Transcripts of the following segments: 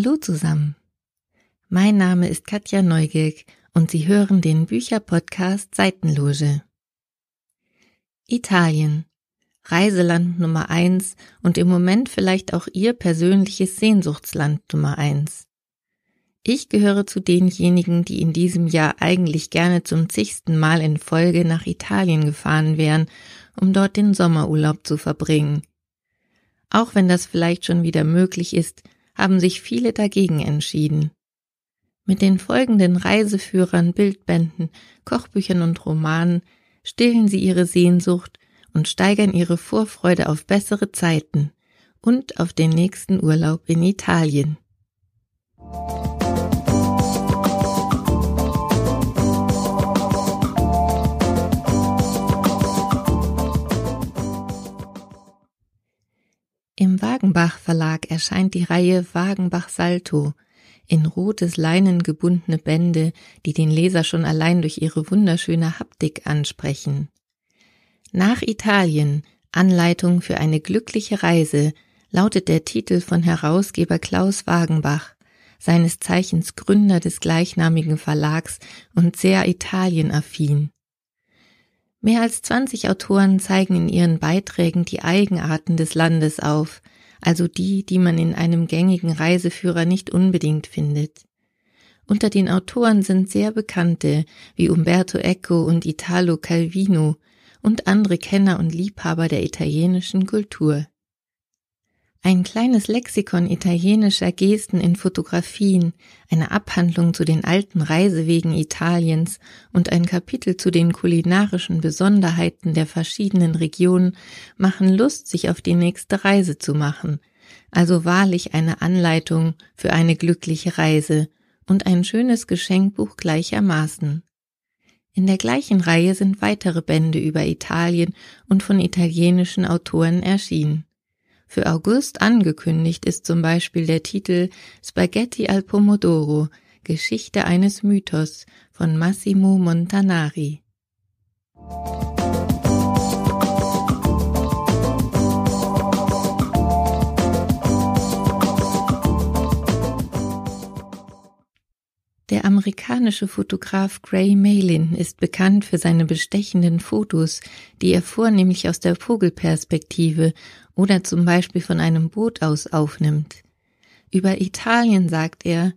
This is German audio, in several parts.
Hallo zusammen. Mein Name ist Katja Neugierk und Sie hören den Bücherpodcast Seitenloge. Italien. Reiseland Nummer eins und im Moment vielleicht auch Ihr persönliches Sehnsuchtsland Nummer eins. Ich gehöre zu denjenigen, die in diesem Jahr eigentlich gerne zum zigsten Mal in Folge nach Italien gefahren wären, um dort den Sommerurlaub zu verbringen. Auch wenn das vielleicht schon wieder möglich ist, haben sich viele dagegen entschieden. Mit den folgenden Reiseführern, Bildbänden, Kochbüchern und Romanen stillen sie ihre Sehnsucht und steigern ihre Vorfreude auf bessere Zeiten und auf den nächsten Urlaub in Italien. Im Wagenbach Verlag erscheint die Reihe Wagenbach Salto in rotes Leinen gebundene Bände, die den Leser schon allein durch ihre wunderschöne Haptik ansprechen. Nach Italien Anleitung für eine glückliche Reise lautet der Titel von Herausgeber Klaus Wagenbach, seines Zeichens Gründer des gleichnamigen Verlags und sehr italienaffin. Mehr als 20 Autoren zeigen in ihren Beiträgen die Eigenarten des Landes auf, also die, die man in einem gängigen Reiseführer nicht unbedingt findet. Unter den Autoren sind sehr bekannte wie Umberto Eco und Italo Calvino und andere Kenner und Liebhaber der italienischen Kultur. Ein kleines Lexikon italienischer Gesten in Fotografien, eine Abhandlung zu den alten Reisewegen Italiens und ein Kapitel zu den kulinarischen Besonderheiten der verschiedenen Regionen machen Lust, sich auf die nächste Reise zu machen, also wahrlich eine Anleitung für eine glückliche Reise und ein schönes Geschenkbuch gleichermaßen. In der gleichen Reihe sind weitere Bände über Italien und von italienischen Autoren erschienen. Für August angekündigt ist zum Beispiel der Titel Spaghetti al Pomodoro, Geschichte eines Mythos von Massimo Montanari. Der amerikanische Fotograf Gray Malin ist bekannt für seine bestechenden Fotos, die er vornehmlich aus der Vogelperspektive oder zum Beispiel von einem Boot aus aufnimmt. Über Italien sagt er,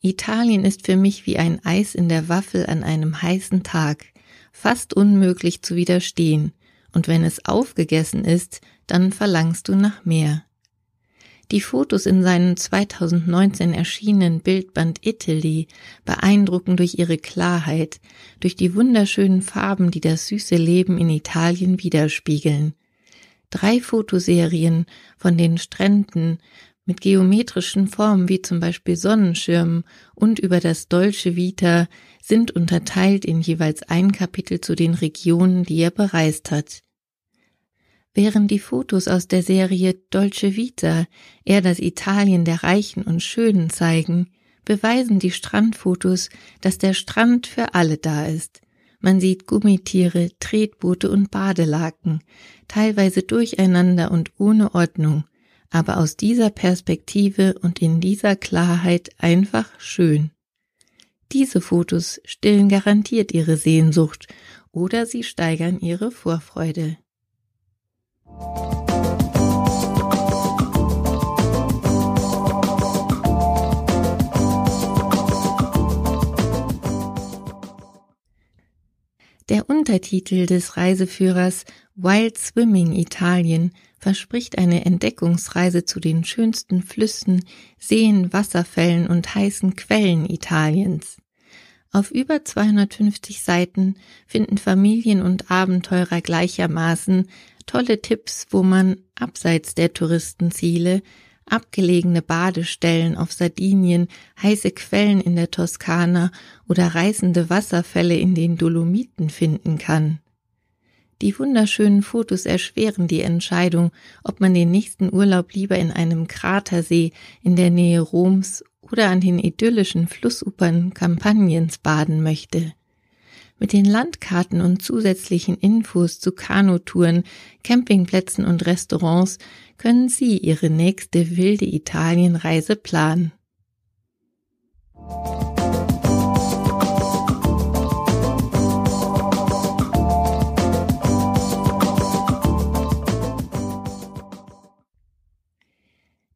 Italien ist für mich wie ein Eis in der Waffel an einem heißen Tag, fast unmöglich zu widerstehen, und wenn es aufgegessen ist, dann verlangst du nach mehr. Die Fotos in seinem 2019 erschienenen Bildband Italy beeindrucken durch ihre Klarheit, durch die wunderschönen Farben, die das süße Leben in Italien widerspiegeln. Drei Fotoserien von den Stränden mit geometrischen Formen wie zum Beispiel Sonnenschirmen und über das Dolce Vita sind unterteilt in jeweils ein Kapitel zu den Regionen, die er bereist hat. Während die Fotos aus der Serie Dolce Vita eher das Italien der Reichen und Schönen zeigen, beweisen die Strandfotos, dass der Strand für alle da ist. Man sieht Gummitiere, Tretboote und Badelaken, teilweise durcheinander und ohne Ordnung, aber aus dieser Perspektive und in dieser Klarheit einfach schön. Diese Fotos stillen garantiert ihre Sehnsucht oder sie steigern ihre Vorfreude. Der Untertitel des Reiseführers Wild Swimming Italien verspricht eine Entdeckungsreise zu den schönsten Flüssen, Seen, Wasserfällen und heißen Quellen Italiens. Auf über 250 Seiten finden Familien und Abenteurer gleichermaßen tolle Tipps, wo man abseits der Touristenziele abgelegene Badestellen auf Sardinien, heiße Quellen in der Toskana oder reißende Wasserfälle in den Dolomiten finden kann. Die wunderschönen Fotos erschweren die Entscheidung, ob man den nächsten Urlaub lieber in einem Kratersee in der Nähe Roms oder an den idyllischen Flussufern Kampaniens baden möchte. Mit den Landkarten und zusätzlichen Infos zu Kanutouren, Campingplätzen und Restaurants können Sie Ihre nächste wilde Italienreise planen.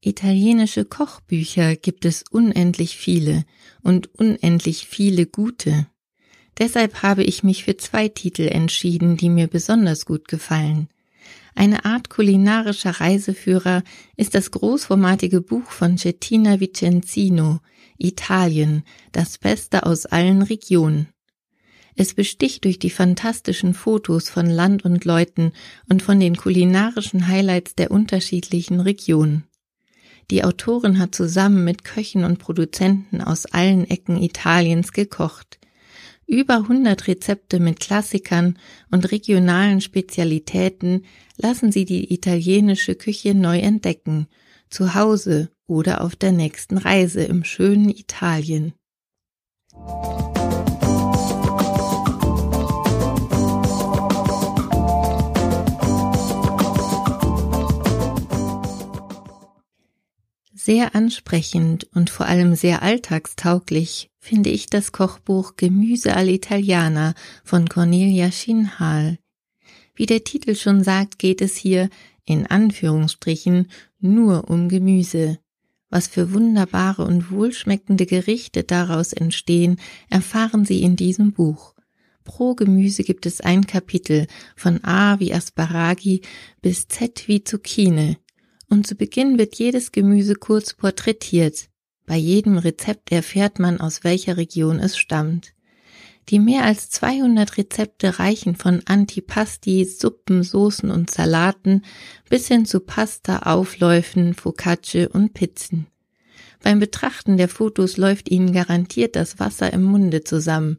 Italienische Kochbücher gibt es unendlich viele und unendlich viele gute. Deshalb habe ich mich für zwei Titel entschieden, die mir besonders gut gefallen. Eine Art kulinarischer Reiseführer ist das großformatige Buch von Cettina Vicenzino, Italien, das Beste aus allen Regionen. Es besticht durch die fantastischen Fotos von Land und Leuten und von den kulinarischen Highlights der unterschiedlichen Regionen. Die Autorin hat zusammen mit Köchen und Produzenten aus allen Ecken Italiens gekocht. Über 100 Rezepte mit Klassikern und regionalen Spezialitäten lassen Sie die italienische Küche neu entdecken, zu Hause oder auf der nächsten Reise im schönen Italien. Sehr ansprechend und vor allem sehr alltagstauglich finde ich das Kochbuch Gemüse all'Italiana von Cornelia Schinhal. Wie der Titel schon sagt, geht es hier in Anführungsstrichen nur um Gemüse. Was für wunderbare und wohlschmeckende Gerichte daraus entstehen, erfahren Sie in diesem Buch. Pro Gemüse gibt es ein Kapitel, von A wie Asparagi bis Z wie Zucchini, und zu Beginn wird jedes Gemüse kurz porträtiert. Bei jedem Rezept erfährt man, aus welcher Region es stammt. Die mehr als 200 Rezepte reichen von Antipasti, Suppen, Soßen und Salaten bis hin zu Pasta, Aufläufen, Focacce und Pizzen. Beim Betrachten der Fotos läuft Ihnen garantiert das Wasser im Munde zusammen.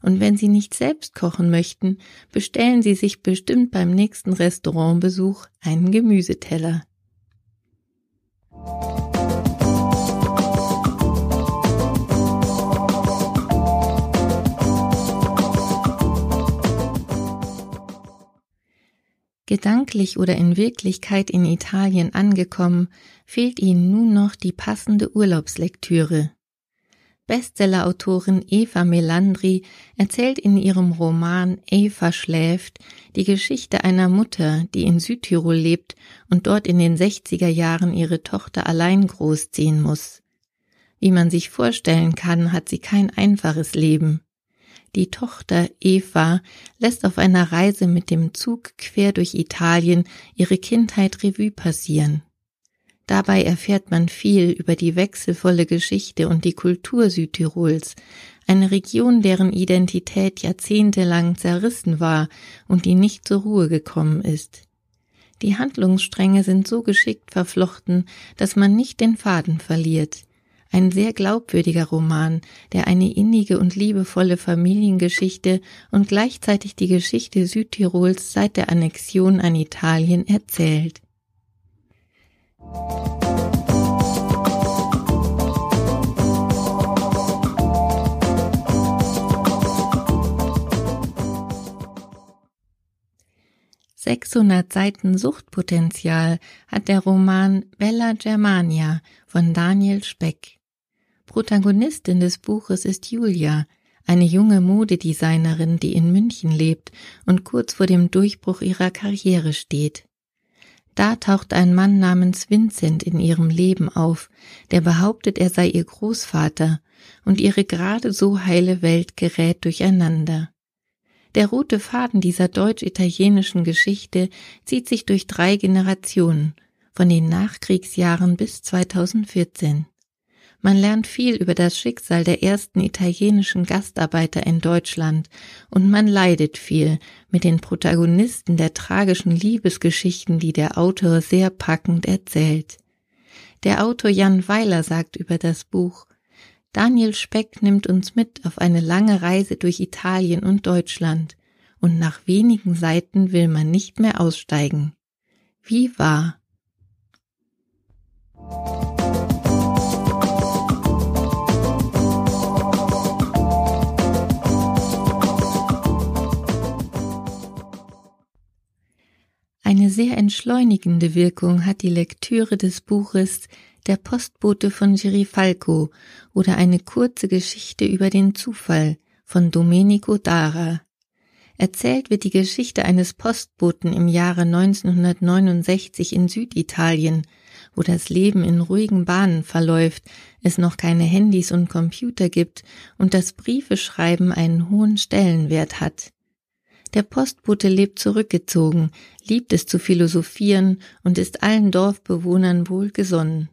Und wenn Sie nicht selbst kochen möchten, bestellen Sie sich bestimmt beim nächsten Restaurantbesuch einen Gemüseteller. Gedanklich oder in Wirklichkeit in Italien angekommen, fehlt ihnen nun noch die passende Urlaubslektüre. Bestsellerautorin Eva Melandri erzählt in ihrem Roman Eva schläft die Geschichte einer Mutter, die in Südtirol lebt und dort in den 60er Jahren ihre Tochter allein großziehen muss. Wie man sich vorstellen kann, hat sie kein einfaches Leben. Die Tochter Eva lässt auf einer Reise mit dem Zug quer durch Italien ihre Kindheit Revue passieren. Dabei erfährt man viel über die wechselvolle Geschichte und die Kultur Südtirols, eine Region, deren Identität jahrzehntelang zerrissen war und die nicht zur Ruhe gekommen ist. Die Handlungsstränge sind so geschickt verflochten, dass man nicht den Faden verliert. Ein sehr glaubwürdiger Roman, der eine innige und liebevolle Familiengeschichte und gleichzeitig die Geschichte Südtirols seit der Annexion an Italien erzählt. 600 Seiten Suchtpotenzial hat der Roman Bella Germania von Daniel Speck. Protagonistin des Buches ist Julia, eine junge Modedesignerin, die in München lebt und kurz vor dem Durchbruch ihrer Karriere steht. Da taucht ein Mann namens Vincent in ihrem Leben auf, der behauptet, er sei ihr Großvater, und ihre gerade so heile Welt gerät durcheinander. Der rote Faden dieser deutsch-italienischen Geschichte zieht sich durch drei Generationen, von den Nachkriegsjahren bis 2014. Man lernt viel über das Schicksal der ersten italienischen Gastarbeiter in Deutschland und man leidet viel mit den Protagonisten der tragischen Liebesgeschichten, die der Autor sehr packend erzählt. Der Autor Jan Weiler sagt über das Buch, Daniel Speck nimmt uns mit auf eine lange Reise durch Italien und Deutschland, und nach wenigen Seiten will man nicht mehr aussteigen. Wie wahr. Sehr entschleunigende Wirkung hat die Lektüre des Buches Der Postbote von Girifalco oder eine kurze Geschichte über den Zufall von Domenico Dara. Erzählt wird die Geschichte eines Postboten im Jahre 1969 in Süditalien, wo das Leben in ruhigen Bahnen verläuft, es noch keine Handys und Computer gibt und das Briefeschreiben einen hohen Stellenwert hat. Der Postbote lebt zurückgezogen, liebt es zu philosophieren und ist allen Dorfbewohnern wohlgesonnen.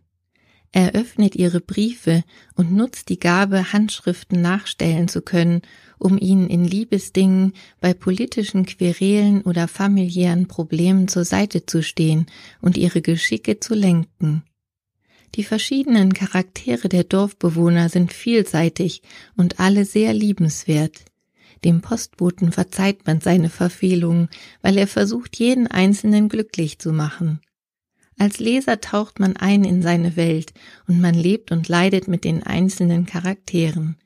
Er öffnet ihre Briefe und nutzt die Gabe, Handschriften nachstellen zu können, um ihnen in Liebesdingen, bei politischen Querelen oder familiären Problemen zur Seite zu stehen und ihre Geschicke zu lenken. Die verschiedenen Charaktere der Dorfbewohner sind vielseitig und alle sehr liebenswert. Dem Postboten verzeiht man seine Verfehlungen, weil er versucht, jeden Einzelnen glücklich zu machen. Als Leser taucht man ein in seine Welt und man lebt und leidet mit den einzelnen Charakteren.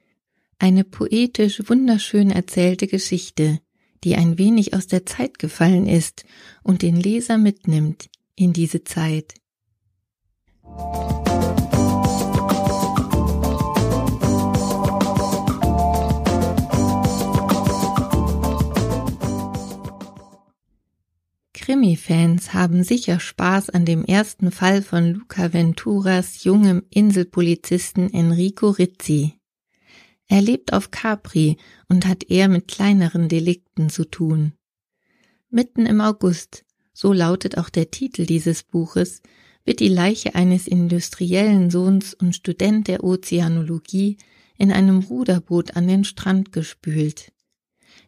Eine poetisch wunderschön erzählte Geschichte, die ein wenig aus der Zeit gefallen ist und den Leser mitnimmt in diese Zeit. Krimi-Fans haben sicher Spaß an dem ersten Fall von Luca Venturas jungem Inselpolizisten Enrico Rizzi. Er lebt auf Capri und hat eher mit kleineren Delikten zu tun. Mitten im August, so lautet auch der Titel dieses Buches, wird die Leiche eines industriellen Sohns und Student der Ozeanologie in einem Ruderboot an den Strand gespült.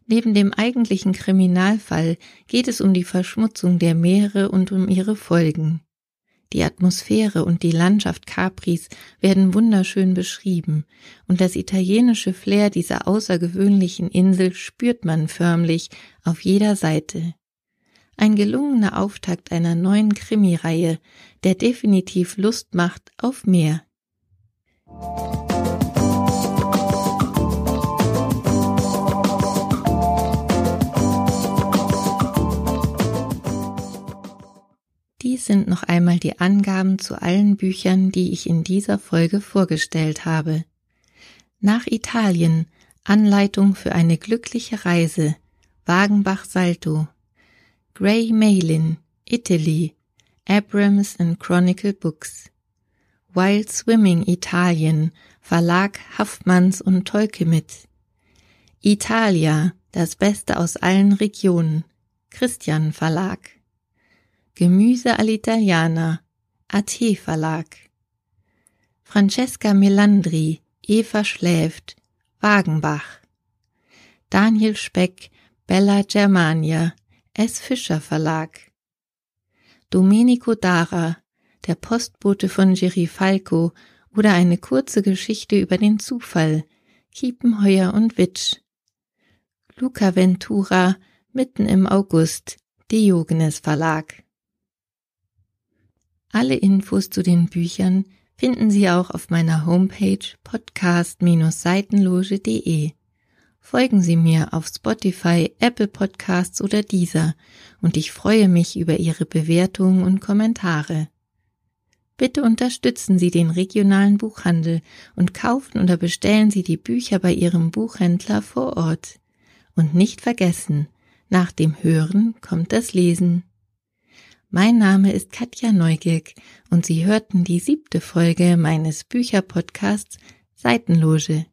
Neben dem eigentlichen Kriminalfall geht es um die Verschmutzung der Meere und um ihre Folgen. Die Atmosphäre und die Landschaft Capris werden wunderschön beschrieben, und das italienische Flair dieser außergewöhnlichen Insel spürt man förmlich auf jeder Seite. Ein gelungener Auftakt einer neuen Krimireihe, der definitiv Lust macht auf mehr. Dies sind noch einmal die Angaben zu allen Büchern, die ich in dieser Folge vorgestellt habe. Nach Italien Anleitung für eine glückliche Reise Wagenbach Salto. Gray Malin Italy Abrams and Chronicle Books. Wild Swimming Italien Verlag Haffmanns und Tolkemit. Italia das Beste aus allen Regionen. Christian Verlag Gemüse all'Italiana, AT Verlag. Francesca Melandri, Eva schläft, Wagenbach. Daniel Speck, Bella Germania, S. Fischer Verlag. Domenico Dara, der Postbote von Gerifalco oder eine kurze Geschichte über den Zufall, Kiepenheuer und Witsch. Luca Ventura, mitten im August, Diogenes Verlag. Alle Infos zu den Büchern finden Sie auch auf meiner Homepage podcast-seitenloge.de. Folgen Sie mir auf Spotify, Apple Podcasts oder dieser und ich freue mich über Ihre Bewertungen und Kommentare. Bitte unterstützen Sie den regionalen Buchhandel und kaufen oder bestellen Sie die Bücher bei Ihrem Buchhändler vor Ort. Und nicht vergessen, nach dem Hören kommt das Lesen. Mein Name ist Katja Neugierk und Sie hörten die siebte Folge meines Bücherpodcasts Seitenloge.